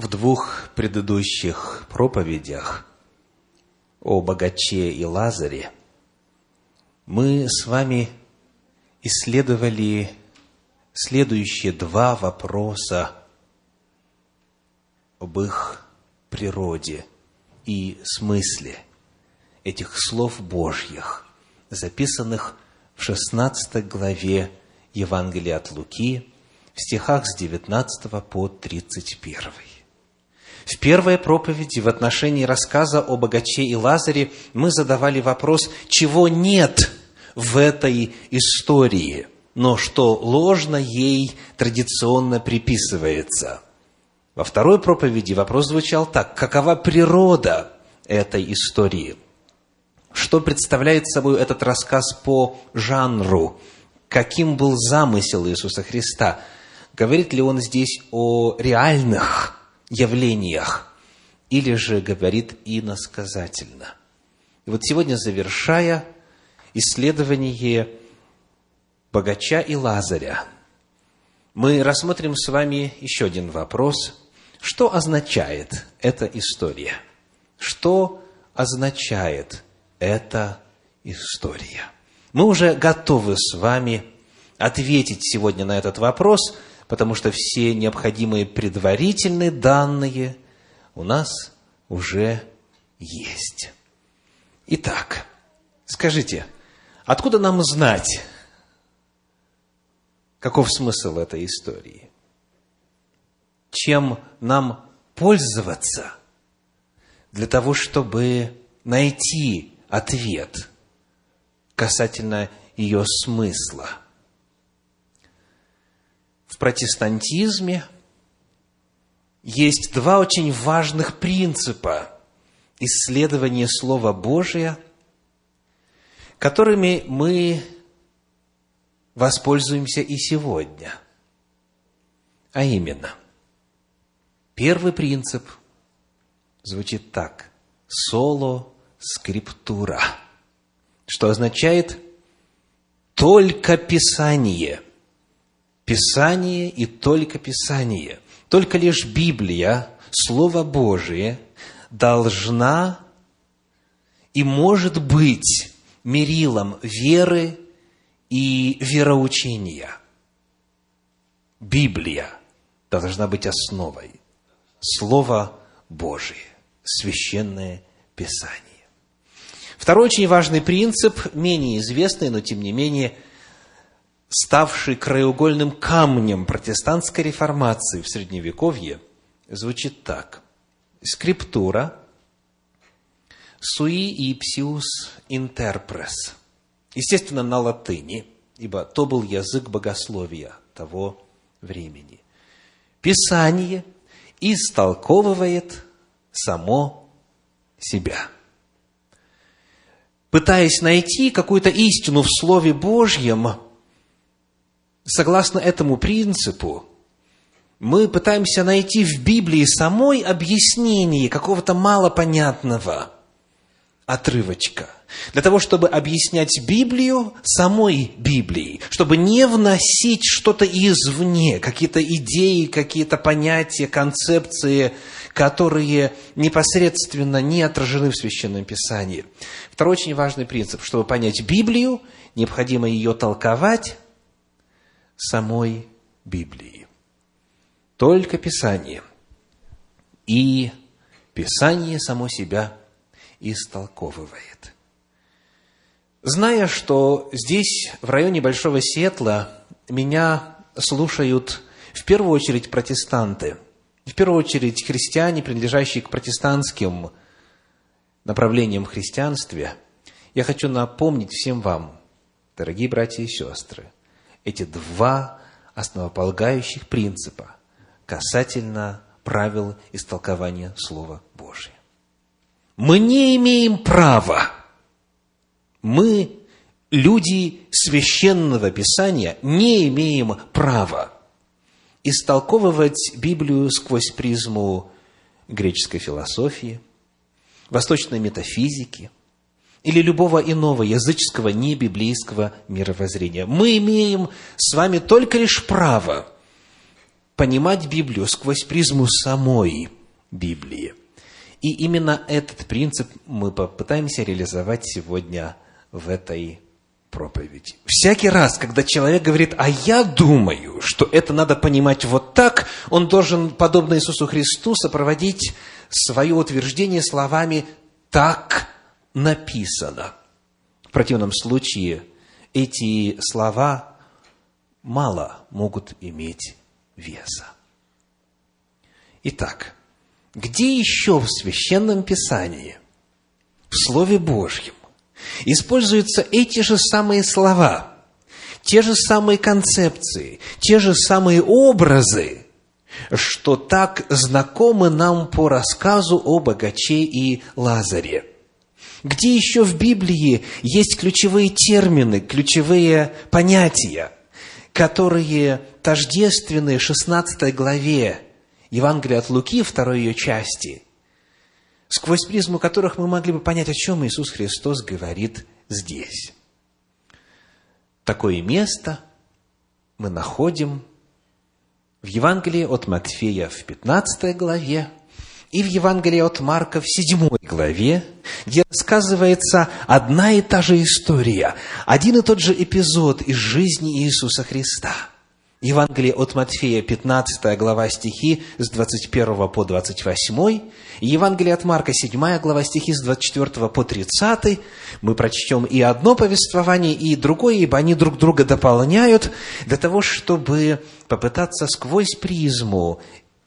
В двух предыдущих проповедях о богаче и Лазаре мы с вами исследовали следующие два вопроса об их природе и смысле этих слов Божьих, записанных в 16 главе Евангелия от Луки, в стихах с 19 по 31. В первой проповеди в отношении рассказа о богаче и Лазаре мы задавали вопрос, чего нет в этой истории, но что ложно ей традиционно приписывается. Во второй проповеди вопрос звучал так, какова природа этой истории? Что представляет собой этот рассказ по жанру? Каким был замысел Иисуса Христа? Говорит ли он здесь о реальных явлениях или же говорит иносказательно? И вот сегодня, завершая исследование богача и Лазаря, мы рассмотрим с вами еще один вопрос. Что означает эта история? Что означает эта история? Мы уже готовы с вами ответить сегодня на этот вопрос, потому что все необходимые предварительные данные у нас уже есть. Итак, скажите, откуда нам знать, каков смысл этой истории? Чем нам пользоваться для того, чтобы найти ответ касательно ее смысла? В протестантизме есть два очень важных принципа исследования Слова Божия, которыми мы воспользуемся и сегодня. А именно, первый принцип звучит так – соло скриптура, что означает только Писание. Писание и только Писание. Только лишь Библия, Слово Божие, должна и может быть мерилом веры и вероучения. Библия должна быть основой. Слово Божие, священное Писание. Второй очень важный принцип, менее известный, но тем не менее ставший краеугольным камнем протестантской реформации в Средневековье, звучит так. Скриптура sui ipsius interpres – Естественно, на латыни, ибо то был язык богословия того времени. Писание истолковывает само себя. Пытаясь найти какую-то истину в Слове Божьем, согласно этому принципу, мы пытаемся найти в Библии самой объяснение какого-то малопонятного отрывочка – для того, чтобы объяснять Библию самой Библией, чтобы не вносить что-то извне, какие-то идеи, какие-то понятия, концепции, которые непосредственно не отражены в Священном Писании. Второй очень важный принцип. Чтобы понять Библию, необходимо ее толковать самой Библией. Только Писание. И Писание само себя истолковывает. Зная, что здесь, в районе Большого Сиэтла, меня слушают в первую очередь протестанты, в первую очередь христиане, принадлежащие к протестантским направлениям христианстве, я хочу напомнить всем вам, дорогие братья и сестры, эти два основополагающих принципа касательно правил истолкования Слова Божия. Мы не имеем права мы, люди священного Писания, не имеем права истолковывать Библию сквозь призму греческой философии, восточной метафизики или любого иного языческого небиблейского мировоззрения. Мы имеем с вами только лишь право понимать Библию сквозь призму самой Библии. И именно этот принцип мы попытаемся реализовать сегодня в этой проповеди. Всякий раз, когда человек говорит, а я думаю, что это надо понимать вот так, он должен, подобно Иисусу Христу, сопроводить свое утверждение словами «так написано». В противном случае эти слова мало могут иметь веса. Итак, где еще в Священном Писании, в Слове Божьем, используются эти же самые слова, те же самые концепции, те же самые образы, что так знакомы нам по рассказу о богаче и Лазаре. Где еще в Библии есть ключевые термины, ключевые понятия, которые тождественны 16 главе Евангелия от Луки, второй ее части – сквозь призму которых мы могли бы понять, о чем Иисус Христос говорит здесь. Такое место мы находим в Евангелии от Матфея в 15 главе и в Евангелии от Марка в 7 главе, где рассказывается одна и та же история, один и тот же эпизод из жизни Иисуса Христа – Евангелие от Матфея, 15 глава стихи с 21 по 28, и Евангелие от Марка, 7 глава стихи с 24 по 30. Мы прочтем и одно повествование, и другое, ибо они друг друга дополняют, для того, чтобы попытаться сквозь призму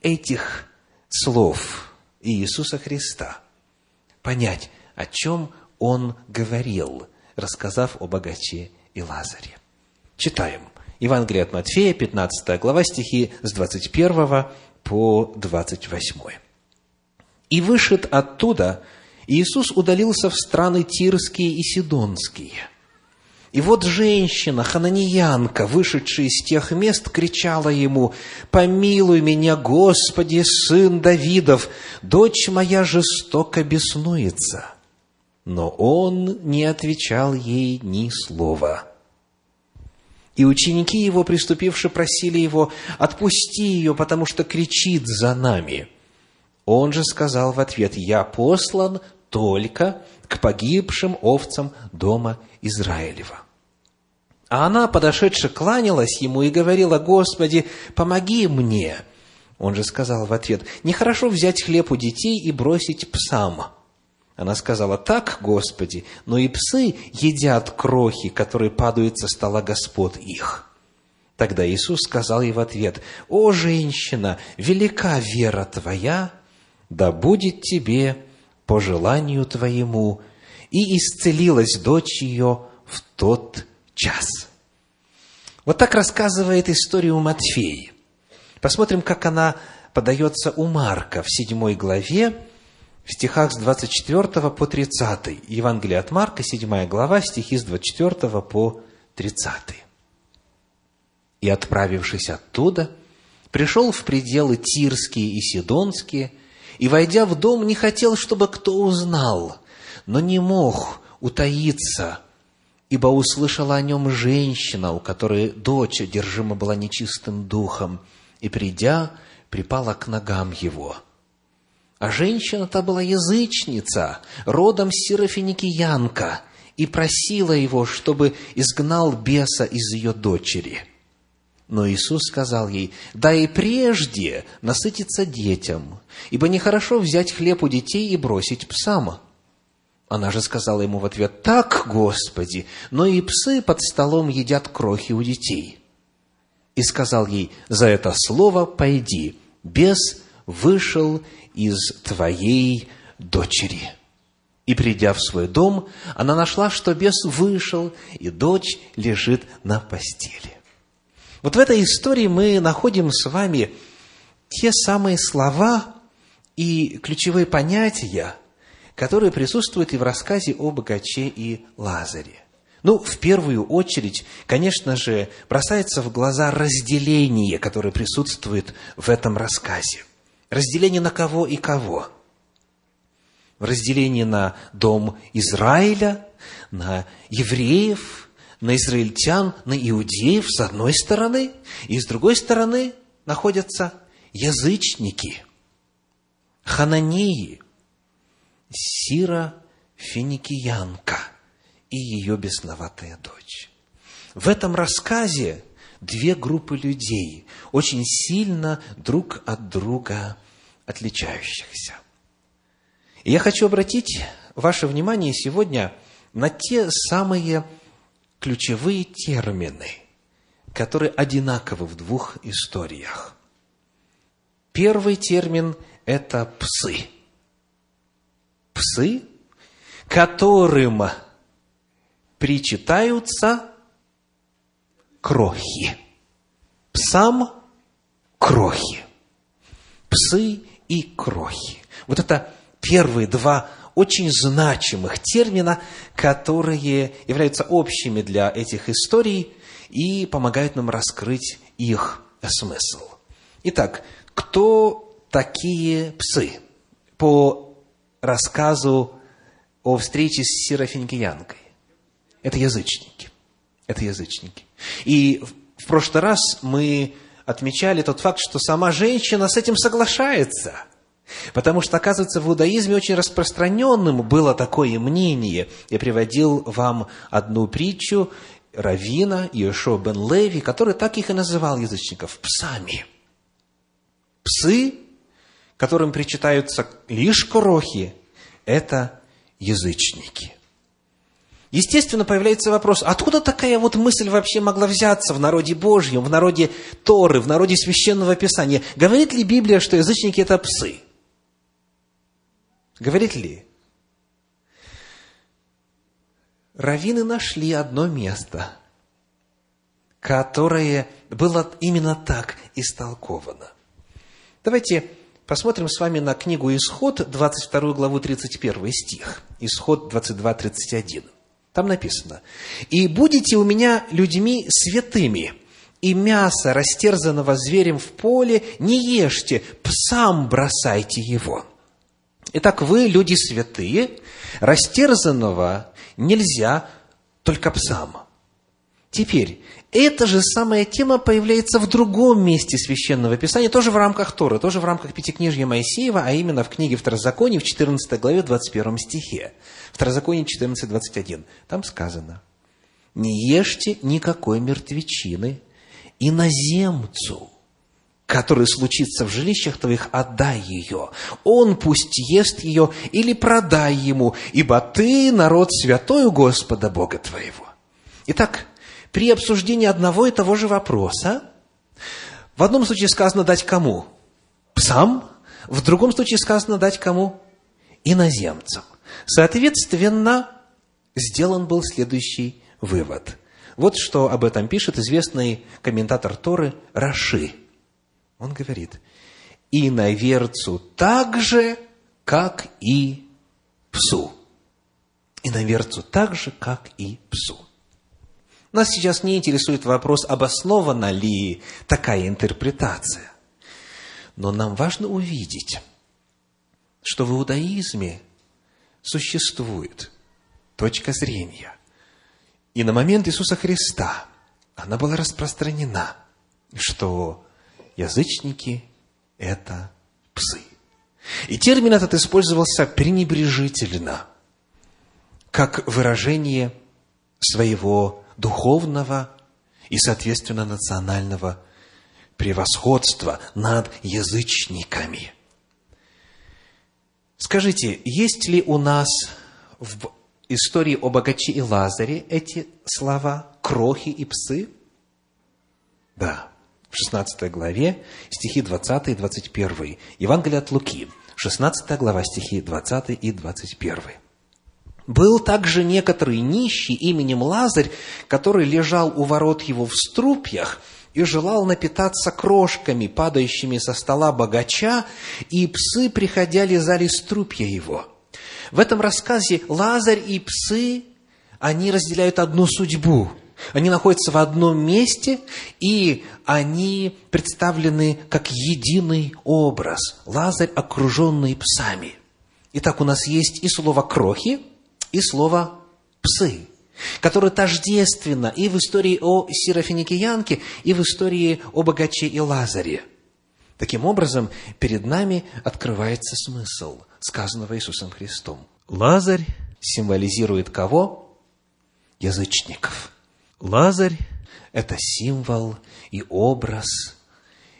этих слов Иисуса Христа понять, о чем Он говорил, рассказав о богаче и Лазаре. Читаем. Евангелие от Матфея, 15 глава, стихи с 21 по 28. «И вышед оттуда, Иисус удалился в страны Тирские и Сидонские. И вот женщина, хананиянка, вышедшая из тех мест, кричала ему, «Помилуй меня, Господи, сын Давидов, дочь моя жестоко беснуется». Но он не отвечал ей ни слова. И ученики его, приступивши, просили его, отпусти ее, потому что кричит за нами. Он же сказал в ответ, я послан только к погибшим овцам дома Израилева. А она, подошедши, кланялась ему и говорила, Господи, помоги мне. Он же сказал в ответ, нехорошо взять хлеб у детей и бросить псам. Она сказала, так, Господи, но и псы едят крохи, которые падают со стола Господ их. Тогда Иисус сказал ей в ответ, «О, женщина, велика вера твоя, да будет тебе по желанию твоему». И исцелилась дочь ее в тот час. Вот так рассказывает историю Матфея. Посмотрим, как она подается у Марка в седьмой главе, в стихах с 24 по 30. Евангелие от Марка, 7 глава, стихи с 24 по 30. «И, отправившись оттуда, пришел в пределы Тирские и Сидонские, и, войдя в дом, не хотел, чтобы кто узнал, но не мог утаиться, ибо услышала о нем женщина, у которой дочь одержима была нечистым духом, и, придя, припала к ногам его – а женщина-то была язычница, родом сирофиникиянка, и просила его, чтобы изгнал беса из ее дочери. Но Иисус сказал ей, да и прежде насытиться детям, ибо нехорошо взять хлеб у детей и бросить псам. Она же сказала ему в ответ, так, Господи, но и псы под столом едят крохи у детей. И сказал ей, за это слово пойди, бес вышел из твоей дочери». И придя в свой дом, она нашла, что бес вышел, и дочь лежит на постели. Вот в этой истории мы находим с вами те самые слова и ключевые понятия, которые присутствуют и в рассказе о богаче и Лазаре. Ну, в первую очередь, конечно же, бросается в глаза разделение, которое присутствует в этом рассказе – Разделение на кого и кого? Разделение на дом Израиля, на евреев, на израильтян, на иудеев с одной стороны, и с другой стороны находятся язычники, хананеи, Сира Финикиянка и ее бесноватая дочь. В этом рассказе две группы людей, очень сильно друг от друга отличающихся. И я хочу обратить ваше внимание сегодня на те самые ключевые термины, которые одинаковы в двух историях. Первый термин – это псы. Псы, которым причитаются крохи. Псам – крохи. Псы и крохи. Вот это первые два очень значимых термина, которые являются общими для этих историй и помогают нам раскрыть их смысл. Итак, кто такие псы? По рассказу о встрече с Серафиникиянкой. Это язычники. Это язычники. И в прошлый раз мы отмечали тот факт, что сама женщина с этим соглашается. Потому что, оказывается, в иудаизме очень распространенным было такое мнение. Я приводил вам одну притчу Равина Иешо бен Леви, который так их и называл язычников – псами. Псы, которым причитаются лишь крохи, это язычники – Естественно, появляется вопрос, откуда такая вот мысль вообще могла взяться в народе Божьем, в народе Торы, в народе Священного Писания? Говорит ли Библия, что язычники – это псы? Говорит ли? Равины нашли одно место, которое было именно так истолковано. Давайте посмотрим с вами на книгу Исход, 22 главу, 31 стих. Исход 22, 31. Там написано, «И будете у меня людьми святыми, и мясо, растерзанного зверем в поле, не ешьте, псам бросайте его». Итак, вы, люди святые, растерзанного нельзя только псам. Теперь, эта же самая тема появляется в другом месте Священного Писания, тоже в рамках Торы, тоже в рамках Пятикнижья Моисеева, а именно в книге Второзакония в 14 главе 21 стихе. Второзаконие 14.21. Там сказано, не ешьте никакой мертвечины иноземцу, который случится в жилищах твоих, отдай ее. Он пусть ест ее или продай ему, ибо ты народ святой у Господа Бога твоего. Итак, при обсуждении одного и того же вопроса, в одном случае сказано дать кому? Псам, в другом случае сказано дать кому? Иноземцам. Соответственно, сделан был следующий вывод. Вот что об этом пишет известный комментатор Торы Раши. Он говорит, и наверцу так же, как и псу. И наверцу так же, как и псу. Нас сейчас не интересует вопрос, обоснована ли такая интерпретация. Но нам важно увидеть, что в иудаизме существует точка зрения. И на момент Иисуса Христа она была распространена, что язычники – это псы. И термин этот использовался пренебрежительно, как выражение своего духовного и, соответственно, национального превосходства над язычниками – Скажите, есть ли у нас в истории о богаче и Лазаре эти слова «крохи и псы»? Да, в 16 главе, стихи 20 и 21. Евангелие от Луки, 16 глава, стихи 20 и 21. Был также некоторый нищий именем Лазарь, который лежал у ворот его в струпьях – и желал напитаться крошками, падающими со стола богача, и псы, приходя, лизали струпья его. В этом рассказе Лазарь и псы, они разделяют одну судьбу. Они находятся в одном месте, и они представлены как единый образ. Лазарь, окруженный псами. Итак, у нас есть и слово «крохи», и слово «псы» которое тождественно и в истории о Серафиникиянке, и в истории о богаче и Лазаре. Таким образом, перед нами открывается смысл сказанного Иисусом Христом. Лазарь символизирует кого? Язычников. Лазарь – это символ и образ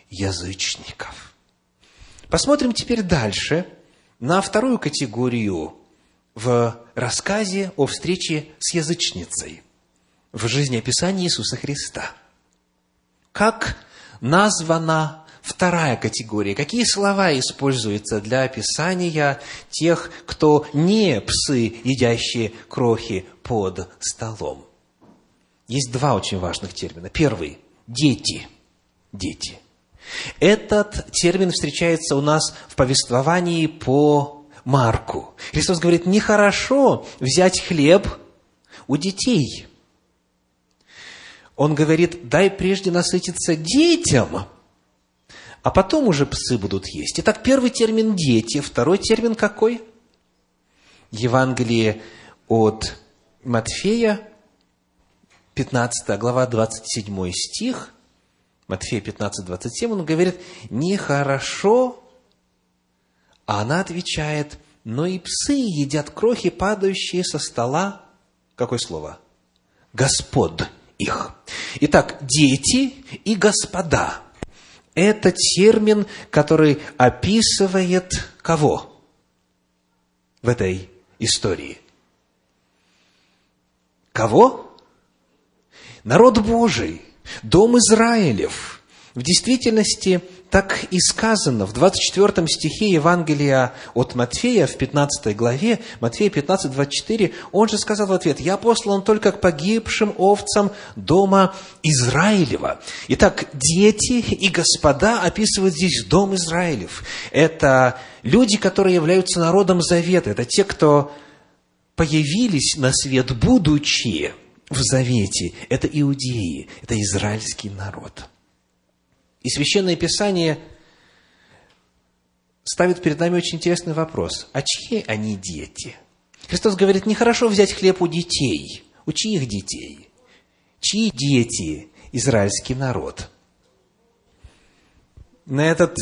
язычников. Посмотрим теперь дальше на вторую категорию в рассказе о встрече с язычницей в жизнеописании Иисуса Христа. Как названа вторая категория? Какие слова используются для описания тех, кто не псы, едящие крохи под столом? Есть два очень важных термина. Первый – дети. Дети. Этот термин встречается у нас в повествовании по Марку. Христос говорит, нехорошо взять хлеб у детей. Он говорит, дай прежде насытиться детям, а потом уже псы будут есть. Итак, первый термин – дети. Второй термин какой? Евангелие от Матфея, 15 глава, 27 стих. Матфея 15, 27, он говорит, нехорошо а она отвечает, но и псы едят крохи, падающие со стола. Какое слово? Господ их. Итак, дети и господа. Это термин, который описывает кого в этой истории? Кого? Народ Божий, дом Израилев. В действительности, так и сказано в 24 стихе Евангелия от Матфея, в 15 главе, Матфея 15, 24, он же сказал в ответ, «Я послан только к погибшим овцам дома Израилева». Итак, дети и господа описывают здесь дом Израилев. Это люди, которые являются народом завета. Это те, кто появились на свет, будучи в завете. Это иудеи, это израильский народ – и Священное Писание ставит перед нами очень интересный вопрос. А чьи они дети? Христос говорит, нехорошо взять хлеб у детей. У чьих детей? Чьи дети израильский народ? На этот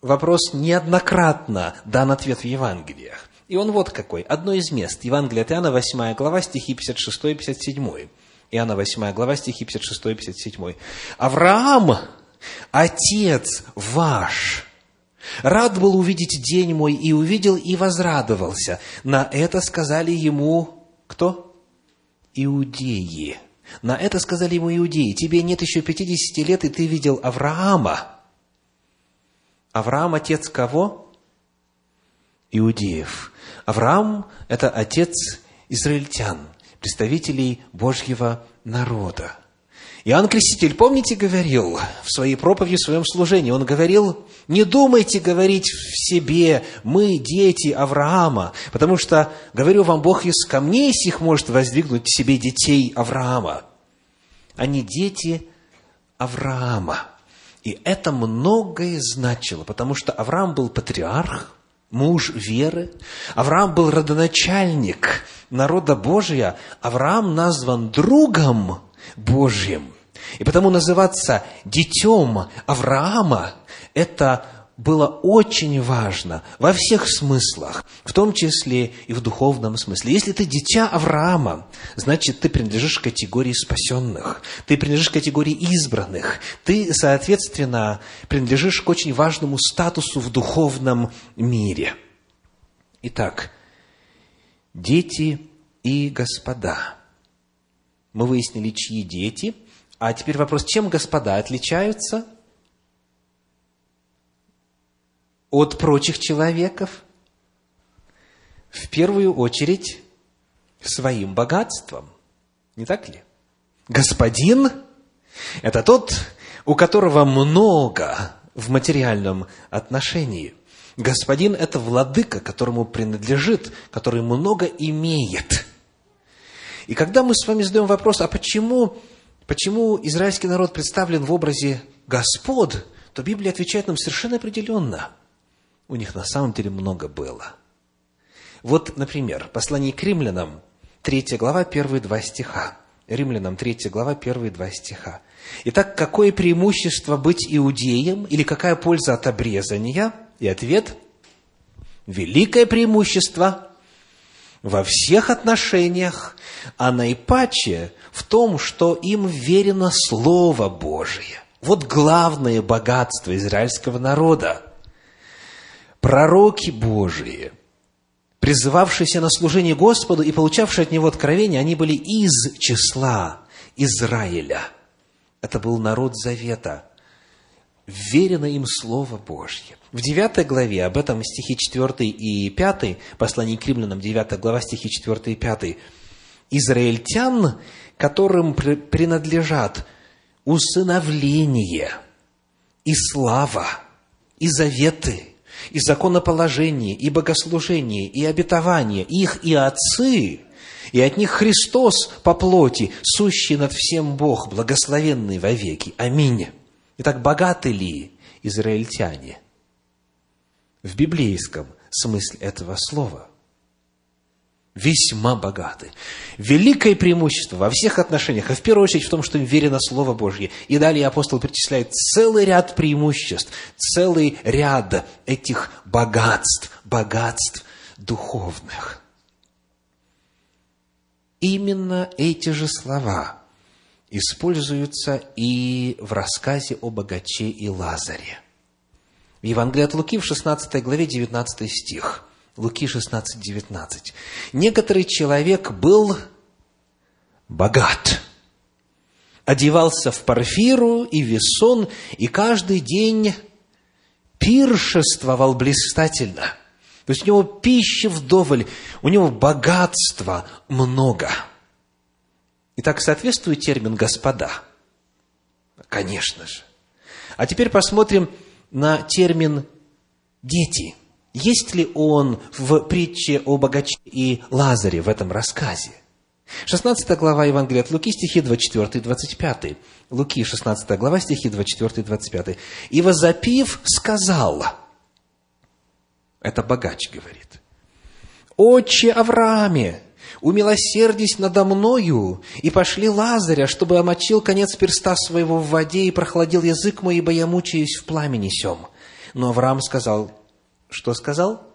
вопрос неоднократно дан ответ в Евангелиях. И он вот какой. Одно из мест. Евангелие от Иоанна, 8 глава, стихи 56 и 57. Иоанна 8 глава, стихи 56 и 57. «Авраам, отец ваш, рад был увидеть день мой, и увидел, и возрадовался. На это сказали ему кто? Иудеи. На это сказали ему иудеи. Тебе нет еще 50 лет, и ты видел Авраама. Авраам отец кого? Иудеев. Авраам – это отец израильтян – представителей Божьего народа. Иоанн Креститель, помните, говорил в своей проповеди, в своем служении, он говорил, не думайте говорить в себе, мы дети Авраама, потому что, говорю вам, Бог из камней сих может воздвигнуть себе детей Авраама. Они дети Авраама. И это многое значило, потому что Авраам был патриарх, муж веры. Авраам был родоначальник народа Божия. Авраам назван другом Божьим. И потому называться детем Авраама – это было очень важно во всех смыслах, в том числе и в духовном смысле. Если ты дитя Авраама, значит, ты принадлежишь к категории спасенных, ты принадлежишь к категории избранных, ты, соответственно, принадлежишь к очень важному статусу в духовном мире. Итак, дети и господа. Мы выяснили, чьи дети. А теперь вопрос, чем господа отличаются – от прочих человеков? В первую очередь своим богатством. Не так ли? Господин – это тот, у которого много в материальном отношении. Господин – это владыка, которому принадлежит, который много имеет. И когда мы с вами задаем вопрос, а почему, почему израильский народ представлен в образе Господ, то Библия отвечает нам совершенно определенно – у них на самом деле много было. Вот, например, послание к римлянам, 3 глава, первые два стиха. Римлянам 3 глава, первые два стиха. Итак, какое преимущество быть иудеем или какая польза от обрезания? И ответ – великое преимущество во всех отношениях, а наипаче в том, что им верено Слово Божие. Вот главное богатство израильского народа. Пророки Божии, призывавшиеся на служение Господу и получавшие от Него откровения, они были из числа Израиля. Это был народ Завета. Верено им Слово Божье. В 9 главе, об этом стихи 4 и 5, послание к римлянам, 9 глава, стихи 4 и 5, израильтян, которым принадлежат усыновление и слава, и заветы, и законоположение, и богослужение, и обетование, их и отцы, и от них Христос по плоти, сущий над всем Бог, благословенный вовеки. Аминь. Итак, богаты ли израильтяне – в библейском смысле этого слова. Весьма богаты. Великое преимущество во всех отношениях, а в первую очередь в том, что им верено Слово Божье. И далее апостол перечисляет целый ряд преимуществ, целый ряд этих богатств, богатств духовных. Именно эти же слова используются и в рассказе о богаче и Лазаре – в Евангелии от Луки в 16 главе 19 стих. Луки 16, 19. Некоторый человек был богат, одевался в парфиру и весон, и каждый день пиршествовал блистательно. То есть у него пищи вдоволь, у него богатства много. Итак, соответствует термин «господа»? Конечно же. А теперь посмотрим, на термин «дети». Есть ли он в притче о богаче и Лазаре в этом рассказе? 16 глава Евангелия от Луки, стихи 24 и 25. Луки, 16 глава, стихи 24 и 25. «И возопив, сказал...» Это богач говорит. «Отче Аврааме, умилосердись надо мною, и пошли Лазаря, чтобы омочил конец перста своего в воде и прохладил язык мой, ибо я мучаюсь в пламени сем. Но Авраам сказал, что сказал?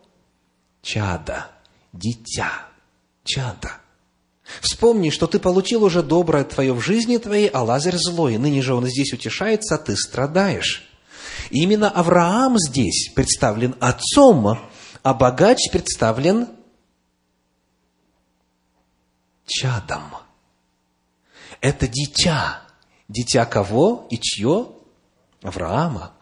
Чада, дитя, чада. Вспомни, что ты получил уже доброе твое в жизни твоей, а Лазарь злой. Ныне же он здесь утешается, а ты страдаешь. И именно Авраам здесь представлен отцом, а богач представлен чадом. Это дитя. Дитя кого и чье? Авраама.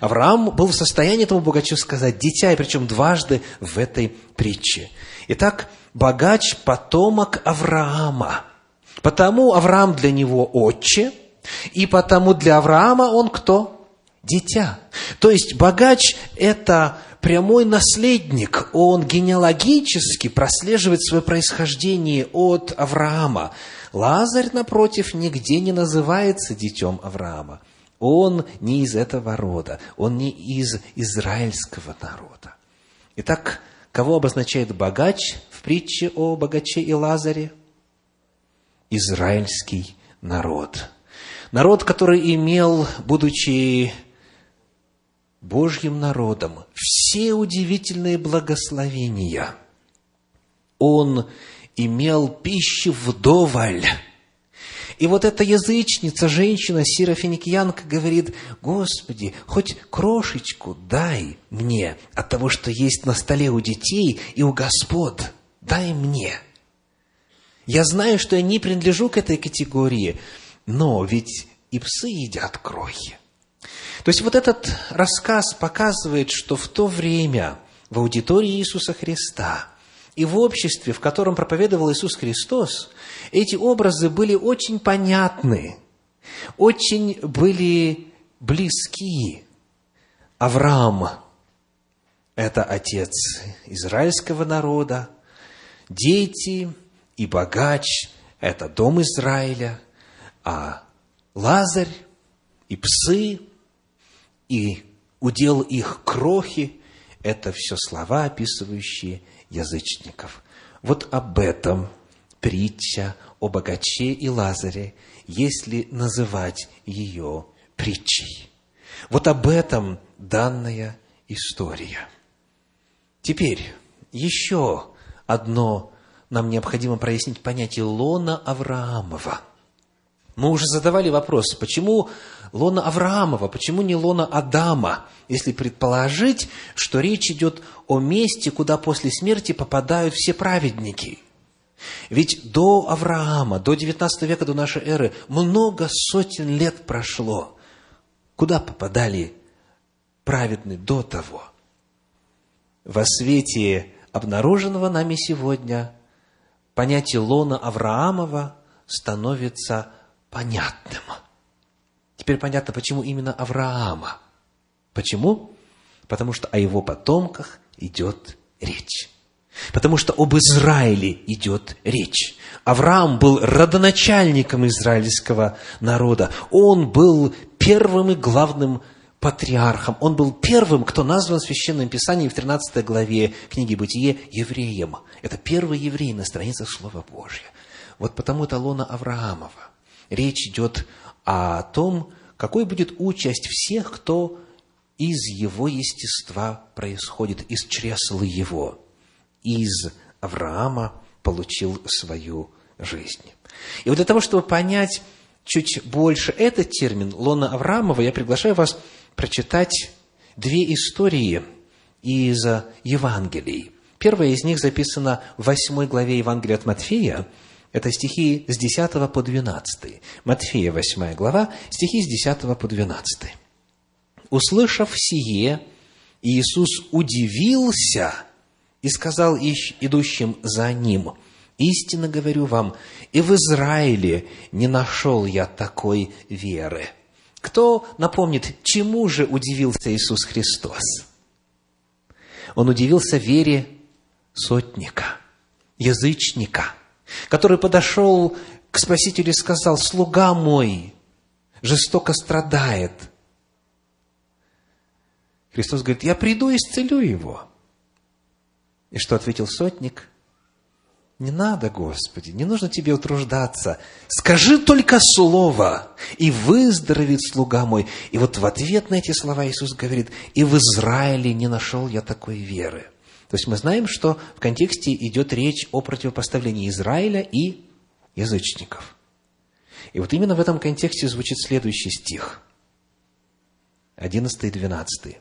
Авраам был в состоянии этому богачу сказать «дитя», и причем дважды в этой притче. Итак, богач – потомок Авраама. Потому Авраам для него отче, и потому для Авраама он кто? Дитя. То есть богач – это прямой наследник, он генеалогически прослеживает свое происхождение от Авраама. Лазарь, напротив, нигде не называется детем Авраама. Он не из этого рода, он не из израильского народа. Итак, кого обозначает богач в притче о богаче и Лазаре? Израильский народ. Народ, который имел, будучи Божьим народом все удивительные благословения. Он имел пищу вдоволь. И вот эта язычница, женщина, сирофиникьянка, говорит, Господи, хоть крошечку дай мне от того, что есть на столе у детей и у господ. Дай мне. Я знаю, что я не принадлежу к этой категории, но ведь и псы едят крохи. То есть вот этот рассказ показывает, что в то время в аудитории Иисуса Христа и в обществе, в котором проповедовал Иисус Христос, эти образы были очень понятны, очень были близки. Авраам – это отец израильского народа, дети и богач – это дом Израиля, а Лазарь и псы и удел их крохи – это все слова, описывающие язычников. Вот об этом притча о богаче и Лазаре, если называть ее притчей. Вот об этом данная история. Теперь еще одно нам необходимо прояснить понятие лона Авраамова. Мы уже задавали вопрос, почему лона Авраамова, почему не лона Адама, если предположить, что речь идет о месте, куда после смерти попадают все праведники. Ведь до Авраама, до 19 века, до нашей эры, много сотен лет прошло. Куда попадали праведные до того? Во свете обнаруженного нами сегодня понятие лона Авраамова становится понятным. Теперь понятно, почему именно Авраама. Почему? Потому что о его потомках идет речь. Потому что об Израиле идет речь. Авраам был родоначальником израильского народа. Он был первым и главным патриархом. Он был первым, кто назван в Священном Писании в 13 главе книги Бытие евреем. Это первый еврей на страницах Слова Божьего. Вот потому это лона Авраамова. Речь идет о том, какой будет участь всех, кто из его естества происходит, из чресла его, из Авраама получил свою жизнь. И вот для того, чтобы понять чуть больше этот термин, лона Авраамова, я приглашаю вас прочитать две истории из Евангелий. Первая из них записана в восьмой главе Евангелия от Матфея. Это стихи с 10 по 12. Матфея, 8 глава, стихи с 10 по 12. «Услышав сие, Иисус удивился и сказал идущим за Ним, «Истинно говорю вам, и в Израиле не нашел я такой веры». Кто напомнит, чему же удивился Иисус Христос? Он удивился вере сотника, язычника, который подошел к Спасителю и сказал, «Слуга мой жестоко страдает». Христос говорит, «Я приду и исцелю его». И что ответил сотник? Не надо, Господи, не нужно тебе утруждаться. Скажи только слово, и выздоровеет слуга мой. И вот в ответ на эти слова Иисус говорит, и в Израиле не нашел я такой веры. То есть мы знаем, что в контексте идет речь о противопоставлении Израиля и язычников. И вот именно в этом контексте звучит следующий стих, 11 и 12.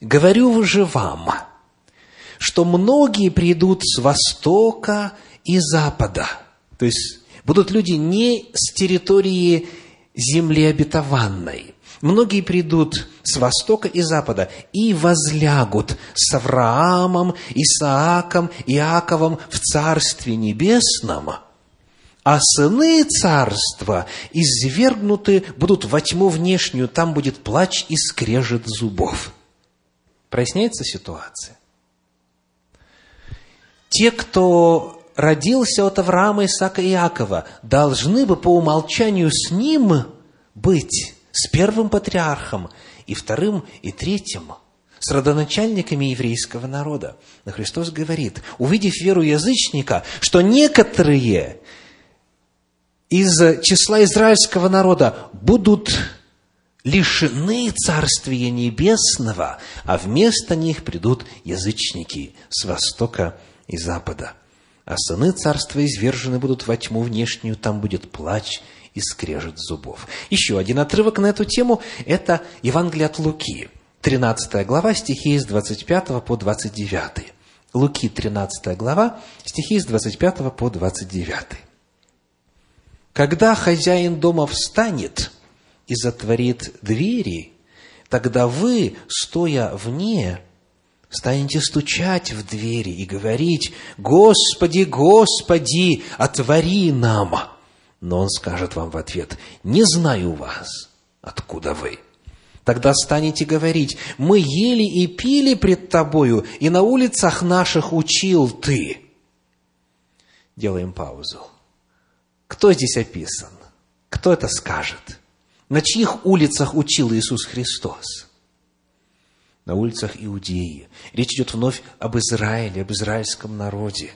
«Говорю же вам, что многие придут с востока и запада. То есть будут люди не с территории земли обетованной. Многие придут с востока и запада и возлягут с Авраамом, Исааком, Иаковом в Царстве Небесном, а сыны царства извергнуты будут во тьму внешнюю, там будет плач и скрежет зубов. Проясняется ситуация? Те, кто родился от Авраама, Исаака и Иакова, должны бы по умолчанию с ним быть, с первым патриархом, и вторым, и третьим, с родоначальниками еврейского народа. Но Христос говорит, увидев веру язычника, что некоторые из числа израильского народа будут лишены Царствия Небесного, а вместо них придут язычники с востока и запада. А сыны царства извержены будут во тьму внешнюю, там будет плач и скрежет зубов. Еще один отрывок на эту тему – это Евангелие от Луки, 13 глава, стихи с 25 по 29. Луки, 13 глава, стихи с 25 по 29. «Когда хозяин дома встанет и затворит двери, тогда вы, стоя вне, станете стучать в двери и говорить, «Господи, Господи, отвори нам!» Но он скажет вам в ответ, «Не знаю вас, откуда вы». Тогда станете говорить, «Мы ели и пили пред Тобою, и на улицах наших учил Ты». Делаем паузу. Кто здесь описан? Кто это скажет? На чьих улицах учил Иисус Христос? На улицах Иудеи. Речь идет вновь об Израиле, об израильском народе.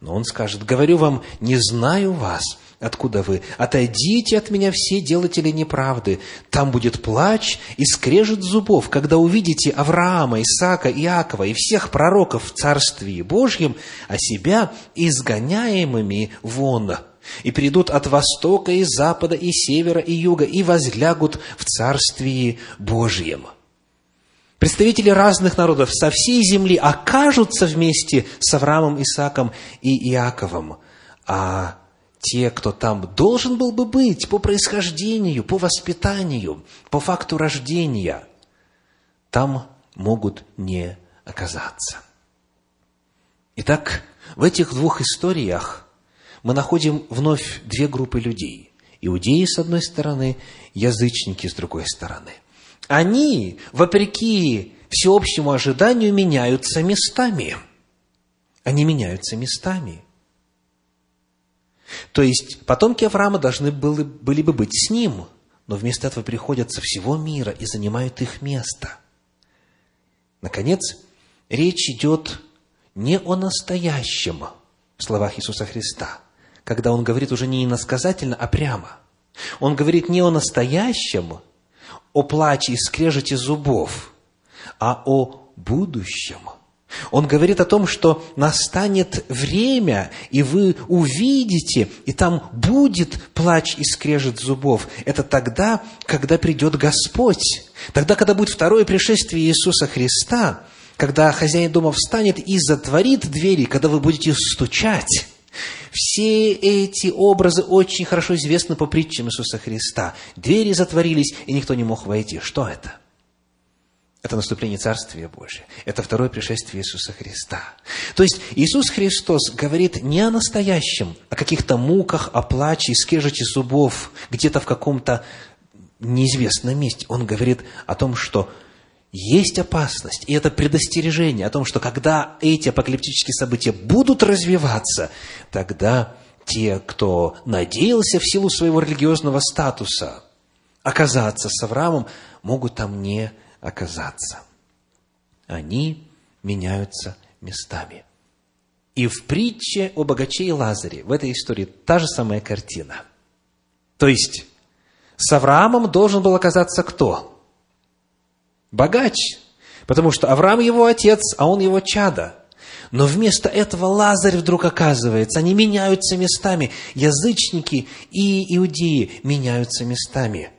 Но он скажет, говорю вам, не знаю вас, откуда вы. Отойдите от меня все делатели неправды. Там будет плач и скрежет зубов, когда увидите Авраама, Исаака, Иакова и всех пророков в Царстве Божьем, а себя изгоняемыми вон. И придут от востока и запада, и севера, и юга, и возлягут в Царстве Божьем. Представители разных народов со всей земли окажутся вместе с Авраамом, Исааком и Иаковом, а те, кто там должен был бы быть по происхождению, по воспитанию, по факту рождения, там могут не оказаться. Итак, в этих двух историях мы находим вновь две группы людей. Иудеи с одной стороны, язычники с другой стороны. Они, вопреки всеобщему ожиданию, меняются местами. Они меняются местами. То есть потомки Авраама должны были, были бы быть с ним, но вместо этого приходят со всего мира и занимают их место. Наконец, речь идет не о настоящем в словах Иисуса Христа, когда Он говорит уже не иносказательно, а прямо. Он говорит не о настоящем, о плаче и скрежете зубов, а о будущем – он говорит о том, что настанет время, и вы увидите, и там будет плач и скрежет зубов. Это тогда, когда придет Господь. Тогда, когда будет второе пришествие Иисуса Христа, когда хозяин дома встанет и затворит двери, когда вы будете стучать. Все эти образы очень хорошо известны по притчам Иисуса Христа. Двери затворились, и никто не мог войти. Что это? Это наступление Царствия Божия. Это второе пришествие Иисуса Христа. То есть Иисус Христос говорит не о настоящем, о каких-то муках, о плаче, скрежете зубов, где-то в каком-то неизвестном месте. Он говорит о том, что есть опасность, и это предостережение о том, что когда эти апокалиптические события будут развиваться, тогда те, кто надеялся в силу своего религиозного статуса оказаться с Авраамом, могут там не оказаться. Они меняются местами. И в притче о богаче и Лазаре в этой истории та же самая картина. То есть, с Авраамом должен был оказаться кто? Богач. Потому что Авраам его отец, а он его чада. Но вместо этого Лазарь вдруг оказывается, они меняются местами. Язычники и иудеи меняются местами.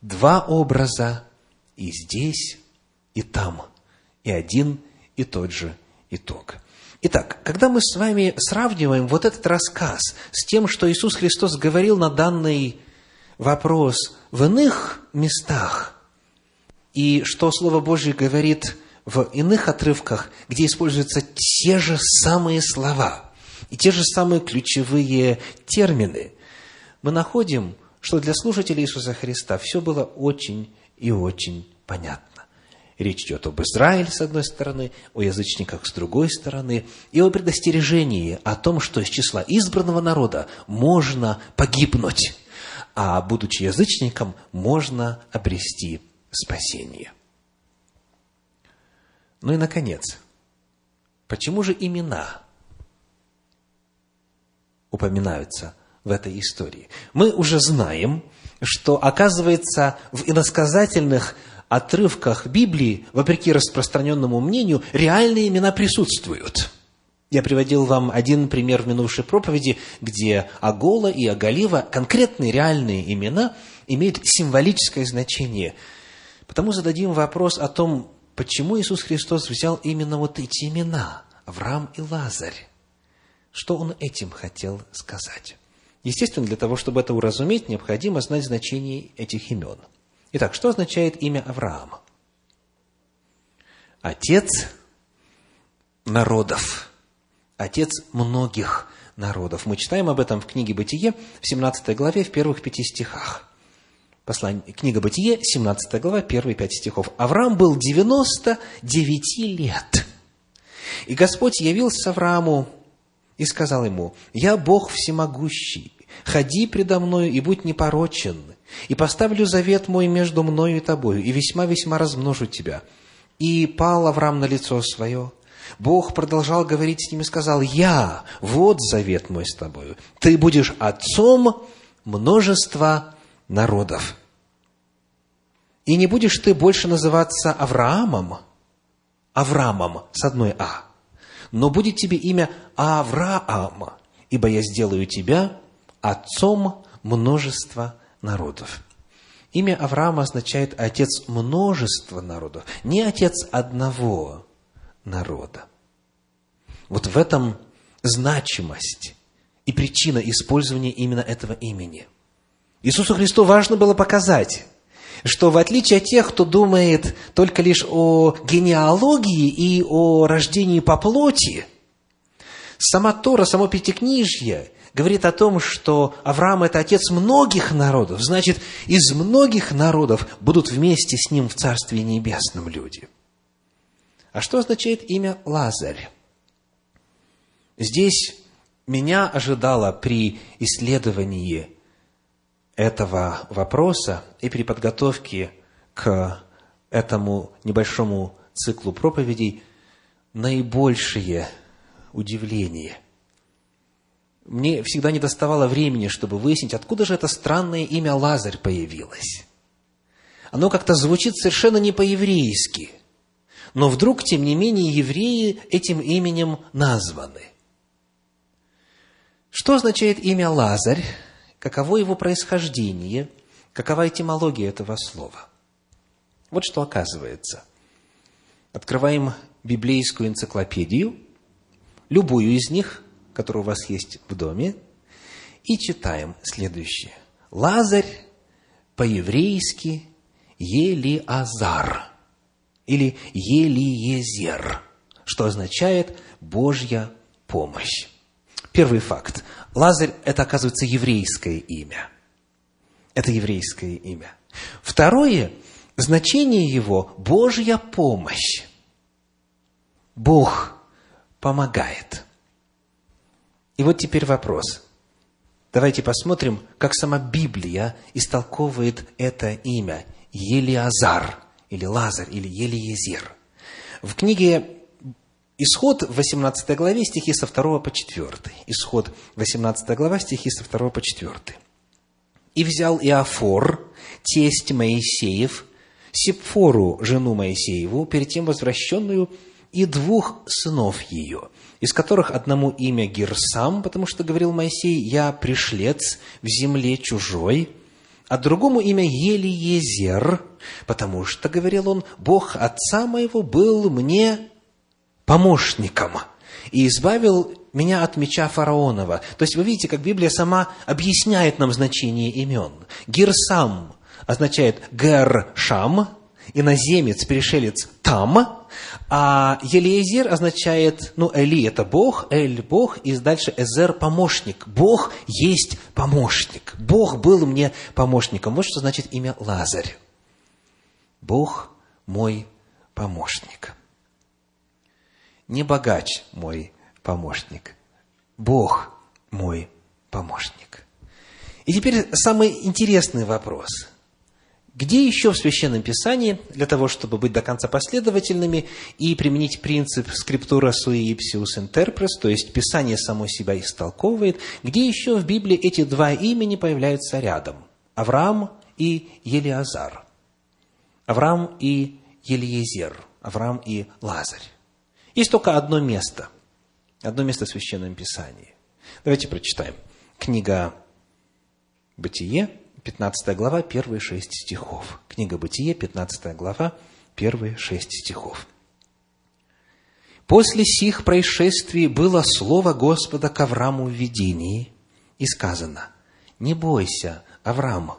Два образа и здесь, и там, и один и тот же итог. Итак, когда мы с вами сравниваем вот этот рассказ с тем, что Иисус Христос говорил на данный вопрос в иных местах, и что Слово Божье говорит в иных отрывках, где используются те же самые слова и те же самые ключевые термины, мы находим, что для слушателей Иисуса Христа все было очень и очень понятно. Речь идет об Израиле, с одной стороны, о язычниках, с другой стороны, и о предостережении о том, что из числа избранного народа можно погибнуть, а, будучи язычником, можно обрести спасение. Ну и, наконец, почему же имена упоминаются в этой истории? Мы уже знаем, что, оказывается, в иносказательных отрывках Библии, вопреки распространенному мнению, реальные имена присутствуют. Я приводил вам один пример в минувшей проповеди, где Агола и Агалива, конкретные реальные имена, имеют символическое значение. Потому зададим вопрос о том, почему Иисус Христос взял именно вот эти имена, Авраам и Лазарь. Что он этим хотел сказать? Естественно, для того, чтобы это уразуметь, необходимо знать значение этих имен. Итак, что означает имя Авраама? Отец народов. Отец многих народов. Мы читаем об этом в книге «Бытие» в 17 главе, в первых пяти стихах. Послание, книга «Бытие», 17 глава, первые пять стихов. Авраам был 99 лет. И Господь явился Аврааму и сказал ему, «Я Бог всемогущий, Ходи предо мною и будь непорочен, и поставлю завет мой между мною и тобою, и весьма-весьма размножу тебя. И пал Авраам на лицо свое, Бог продолжал говорить с ними и сказал, «Я, вот завет мой с тобою, ты будешь отцом множества народов. И не будешь ты больше называться Авраамом, Авраамом с одной «а», но будет тебе имя Авраам, ибо я сделаю тебя отцом множества народов. Имя Авраама означает отец множества народов, не отец одного народа. Вот в этом значимость и причина использования именно этого имени. Иисусу Христу важно было показать, что в отличие от тех, кто думает только лишь о генеалогии и о рождении по плоти, сама Тора, само Пятикнижье говорит о том, что Авраам – это отец многих народов. Значит, из многих народов будут вместе с ним в Царстве Небесном люди. А что означает имя Лазарь? Здесь меня ожидало при исследовании этого вопроса и при подготовке к этому небольшому циклу проповедей наибольшее удивление. Мне всегда не доставало времени, чтобы выяснить, откуда же это странное имя Лазарь появилось. Оно как-то звучит совершенно не по-еврейски, но вдруг, тем не менее, евреи этим именем названы. Что означает имя Лазарь? Каково его происхождение, какова этимология этого слова. Вот что оказывается. Открываем библейскую энциклопедию, любую из них, которая у вас есть в доме, и читаем следующее. Лазарь по-еврейски Елиазар или Елиезер, что означает Божья помощь. Первый факт. Лазарь – это, оказывается, еврейское имя. Это еврейское имя. Второе, значение его – Божья помощь. Бог помогает. И вот теперь вопрос. Давайте посмотрим, как сама Библия истолковывает это имя – Елиазар, или Лазарь, или Елиезер. В книге Исход в 18 главе, стихи со 2 по 4. Исход 18 глава, стихи со 2 по 4. «И взял Иофор, тесть Моисеев, Сепфору, жену Моисееву, перед тем возвращенную, и двух сынов ее, из которых одному имя Герсам, потому что говорил Моисей, «Я пришлец в земле чужой», а другому имя Елиезер, потому что, говорил он, «Бог отца моего был мне помощником и избавил меня от меча фараонова. То есть вы видите, как Библия сама объясняет нам значение имен. Гирсам означает Гершам, иноземец, пришелец там, а Елиезер означает, ну, Эли – это Бог, Эль – Бог, и дальше Эзер – помощник. Бог есть помощник. Бог был мне помощником. Вот что значит имя Лазарь. Бог мой помощник не богач мой помощник, Бог мой помощник. И теперь самый интересный вопрос. Где еще в Священном Писании, для того, чтобы быть до конца последовательными и применить принцип скриптура sui ipsius interpres, то есть Писание само себя истолковывает, где еще в Библии эти два имени появляются рядом? Авраам и Елиазар. Авраам и Елиезер. Авраам и Лазарь. Есть только одно место. Одно место в Священном Писании. Давайте прочитаем. Книга Бытие, 15 глава, первые шесть стихов. Книга Бытие, 15 глава, первые шесть стихов. После сих происшествий было слово Господа к Аврааму в видении, и сказано, «Не бойся, Авраам,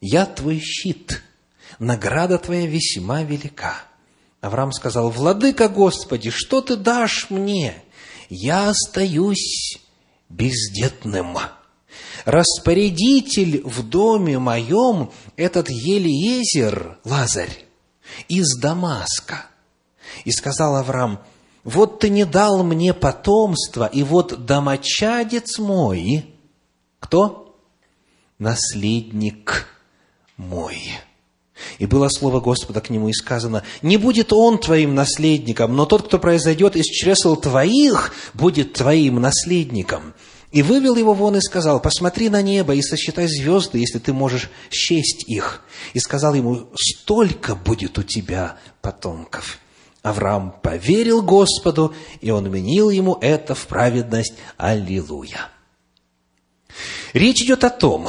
я твой щит, награда твоя весьма велика». Авраам сказал, «Владыка Господи, что ты дашь мне? Я остаюсь бездетным. Распорядитель в доме моем этот Елиезер, Лазарь, из Дамаска». И сказал Авраам, «Вот ты не дал мне потомства, и вот домочадец мой». Кто? Наследник мой. И было слово Господа к нему и сказано, «Не будет он твоим наследником, но тот, кто произойдет из чресл твоих, будет твоим наследником». И вывел его вон и сказал, «Посмотри на небо и сосчитай звезды, если ты можешь счесть их». И сказал ему, «Столько будет у тебя потомков». Авраам поверил Господу, и он вменил ему это в праведность. Аллилуйя! Речь идет о том,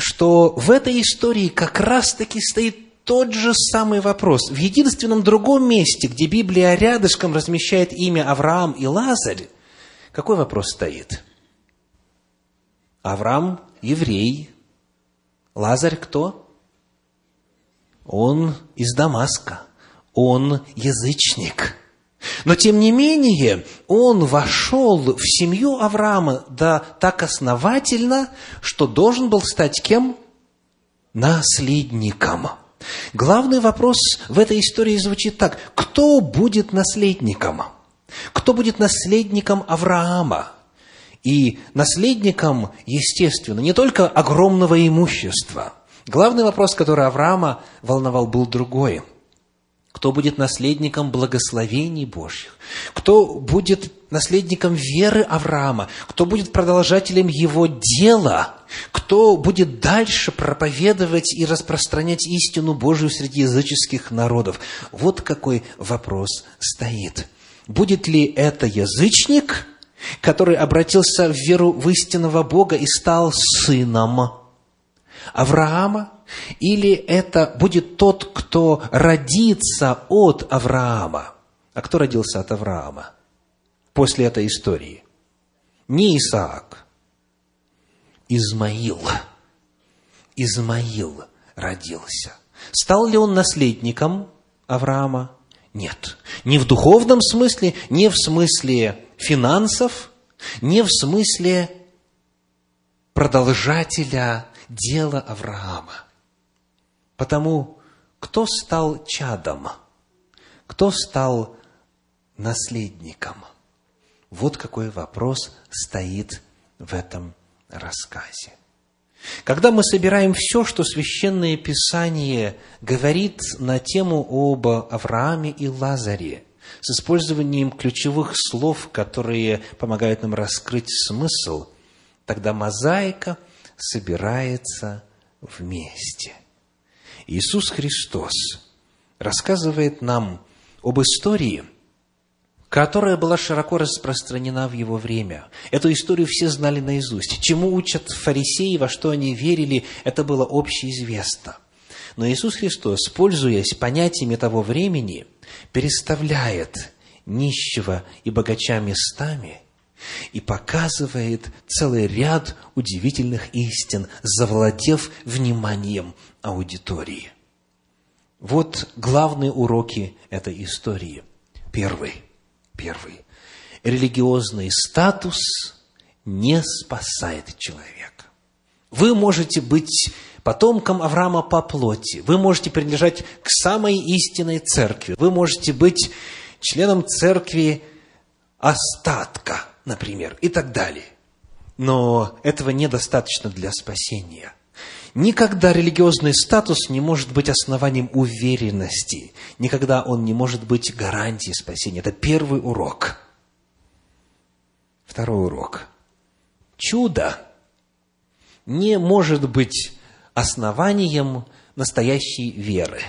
что в этой истории как раз-таки стоит тот же самый вопрос. В единственном другом месте, где Библия рядышком размещает имя Авраам и Лазарь, какой вопрос стоит? Авраам – еврей. Лазарь кто? Он из Дамаска. Он язычник. Но, тем не менее, он вошел в семью Авраама да так основательно, что должен был стать кем? Наследником. Главный вопрос в этой истории звучит так. Кто будет наследником? Кто будет наследником Авраама? И наследником, естественно, не только огромного имущества. Главный вопрос, который Авраама волновал, был другой – кто будет наследником благословений Божьих, кто будет наследником веры Авраама, кто будет продолжателем его дела, кто будет дальше проповедовать и распространять истину Божию среди языческих народов. Вот какой вопрос стоит. Будет ли это язычник, который обратился в веру в истинного Бога и стал сыном Авраама, или это будет тот, кто родится от Авраама. А кто родился от Авраама после этой истории? Не Исаак, Измаил. Измаил родился. Стал ли он наследником Авраама? Нет. Не в духовном смысле, не в смысле финансов, не в смысле продолжателя дела Авраама. Потому кто стал чадом? Кто стал наследником? Вот какой вопрос стоит в этом рассказе. Когда мы собираем все, что Священное Писание говорит на тему об Аврааме и Лазаре, с использованием ключевых слов, которые помогают нам раскрыть смысл, тогда мозаика собирается вместе. Иисус Христос рассказывает нам об истории, которая была широко распространена в его время. Эту историю все знали наизусть. Чему учат фарисеи, во что они верили, это было общеизвестно. Но Иисус Христос, пользуясь понятиями того времени, переставляет нищего и богача местами и показывает целый ряд удивительных истин, завладев вниманием аудитории. Вот главные уроки этой истории. Первый. Первый. Религиозный статус не спасает человека. Вы можете быть потомком Авраама по плоти. Вы можете принадлежать к самой истинной церкви. Вы можете быть членом церкви остатка, например, и так далее. Но этого недостаточно для спасения – Никогда религиозный статус не может быть основанием уверенности. Никогда он не может быть гарантией спасения. Это первый урок. Второй урок. Чудо не может быть основанием настоящей веры.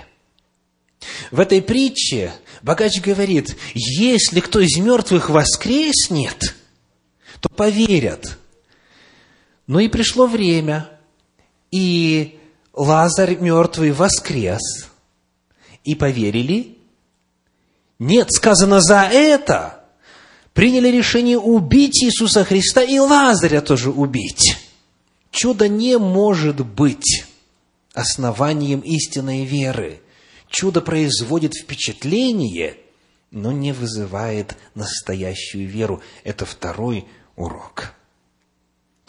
В этой притче богач говорит, если кто из мертвых воскреснет, то поверят. Но и пришло время – и Лазарь мертвый воскрес. И поверили? Нет, сказано за это. Приняли решение убить Иисуса Христа и Лазаря тоже убить. Чудо не может быть основанием истинной веры. Чудо производит впечатление, но не вызывает настоящую веру. Это второй урок.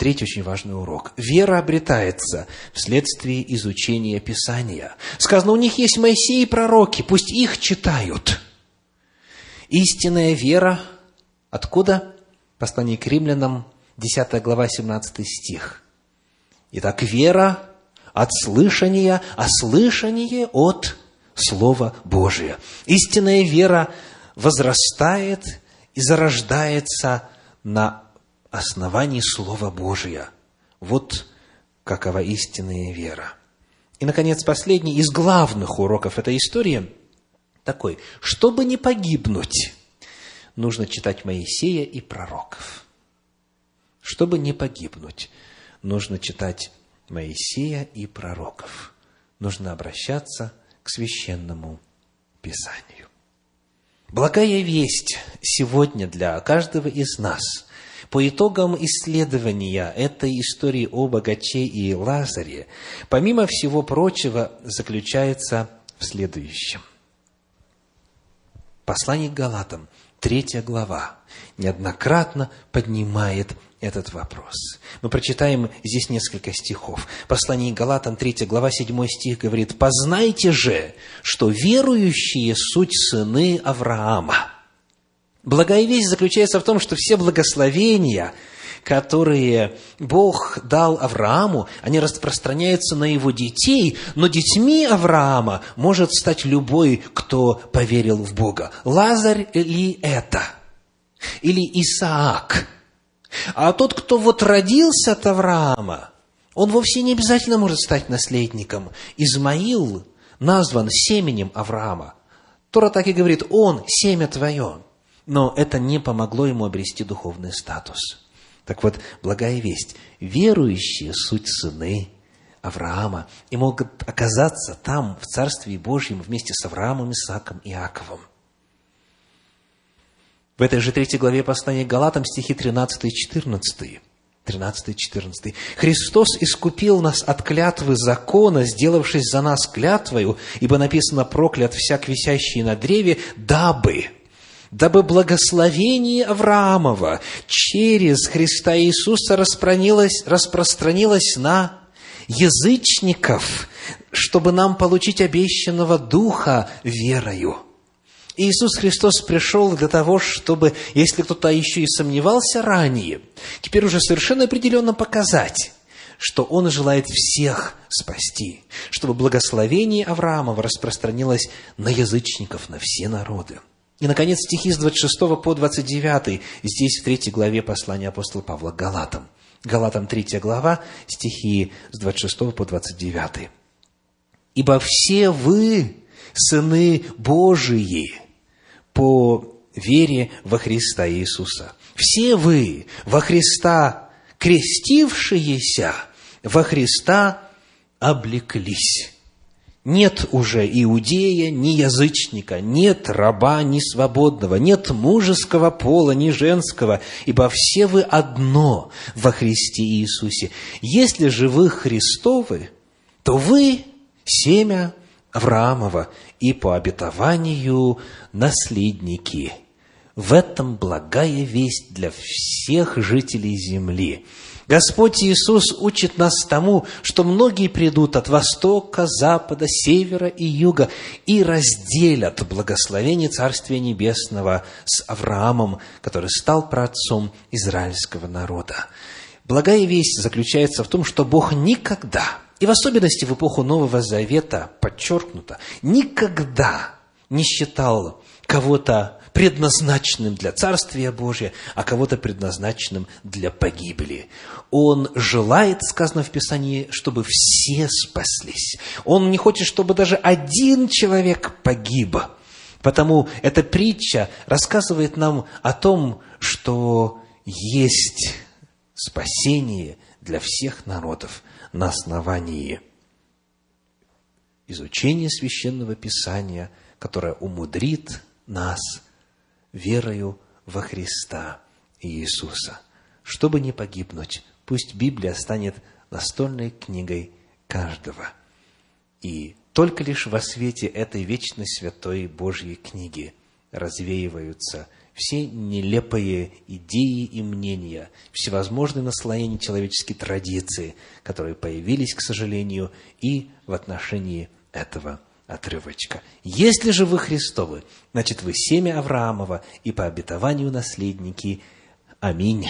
Третий очень важный урок. Вера обретается вследствие изучения Писания. Сказано, у них есть Моисей и пророки, пусть их читают. Истинная вера откуда? Послание к римлянам, 10 глава, 17 стих. Итак, вера от слышания, а слышание от Слова Божия. Истинная вера возрастает и зарождается на основании Слова Божия. Вот какова истинная вера. И, наконец, последний из главных уроков этой истории такой. Чтобы не погибнуть, нужно читать Моисея и пророков. Чтобы не погибнуть, нужно читать Моисея и пророков. Нужно обращаться к священному Писанию. Благая весть сегодня для каждого из нас по итогам исследования этой истории о богаче и Лазаре, помимо всего прочего, заключается в следующем. Послание к Галатам, третья глава, неоднократно поднимает этот вопрос. Мы прочитаем здесь несколько стихов. Послание Галатам, 3 глава, 7 стих говорит, «Познайте же, что верующие суть сыны Авраама». Благая весть заключается в том, что все благословения, которые Бог дал Аврааму, они распространяются на его детей, но детьми Авраама может стать любой, кто поверил в Бога. Лазарь ли это? Или Исаак – а тот, кто вот родился от Авраама, он вовсе не обязательно может стать наследником. Измаил назван семенем Авраама. Тора так и говорит, он семя твое. Но это не помогло ему обрести духовный статус. Так вот, благая весть. Верующие – суть сыны Авраама и могут оказаться там, в Царстве Божьем, вместе с Авраамом, Исааком и Иаковом. В этой же третьей главе послания Галатам стихи 13 и 14. 13 и 14. «Христос искупил нас от клятвы закона, сделавшись за нас клятвою, ибо написано «проклят всяк висящий на древе, дабы» дабы благословение Авраамова через Христа Иисуса распространилось, распространилось на язычников, чтобы нам получить обещанного Духа верою. Иисус Христос пришел для того, чтобы, если кто-то еще и сомневался ранее, теперь уже совершенно определенно показать, что Он желает всех спасти, чтобы благословение Авраамова распространилось на язычников, на все народы. И, наконец, стихи с 26 по 29, здесь в третьей главе послания апостола Павла к Галатам. Галатам 3 глава, стихи с 26 по 29. «Ибо все вы, сыны Божии, по вере во Христа Иисуса. Все вы во Христа крестившиеся, во Христа облеклись. Нет уже иудея, ни язычника, нет раба, ни свободного, нет мужеского пола, ни женского, ибо все вы одно во Христе Иисусе. Если же вы Христовы, то вы семя Авраамова и по обетованию наследники. В этом благая весть для всех жителей земли. Господь Иисус учит нас тому, что многие придут от востока, запада, севера и юга и разделят благословение Царствия Небесного с Авраамом, который стал праотцом израильского народа. Благая весть заключается в том, что Бог никогда и в особенности в эпоху Нового Завета подчеркнуто, никогда не считал кого-то предназначенным для Царствия Божия, а кого-то предназначенным для погибели. Он желает, сказано в Писании, чтобы все спаслись. Он не хочет, чтобы даже один человек погиб. Потому эта притча рассказывает нам о том, что есть спасение для всех народов на основании изучения священного писания, которое умудрит нас верою во Христа Иисуса. Чтобы не погибнуть, пусть Библия станет настольной книгой каждого. И только лишь во свете этой вечной святой Божьей книги развеиваются – все нелепые идеи и мнения, всевозможные наслоения человеческой традиции, которые появились, к сожалению, и в отношении этого отрывочка. Если же вы Христовы, значит, вы семя Авраамова и по обетованию наследники. Аминь.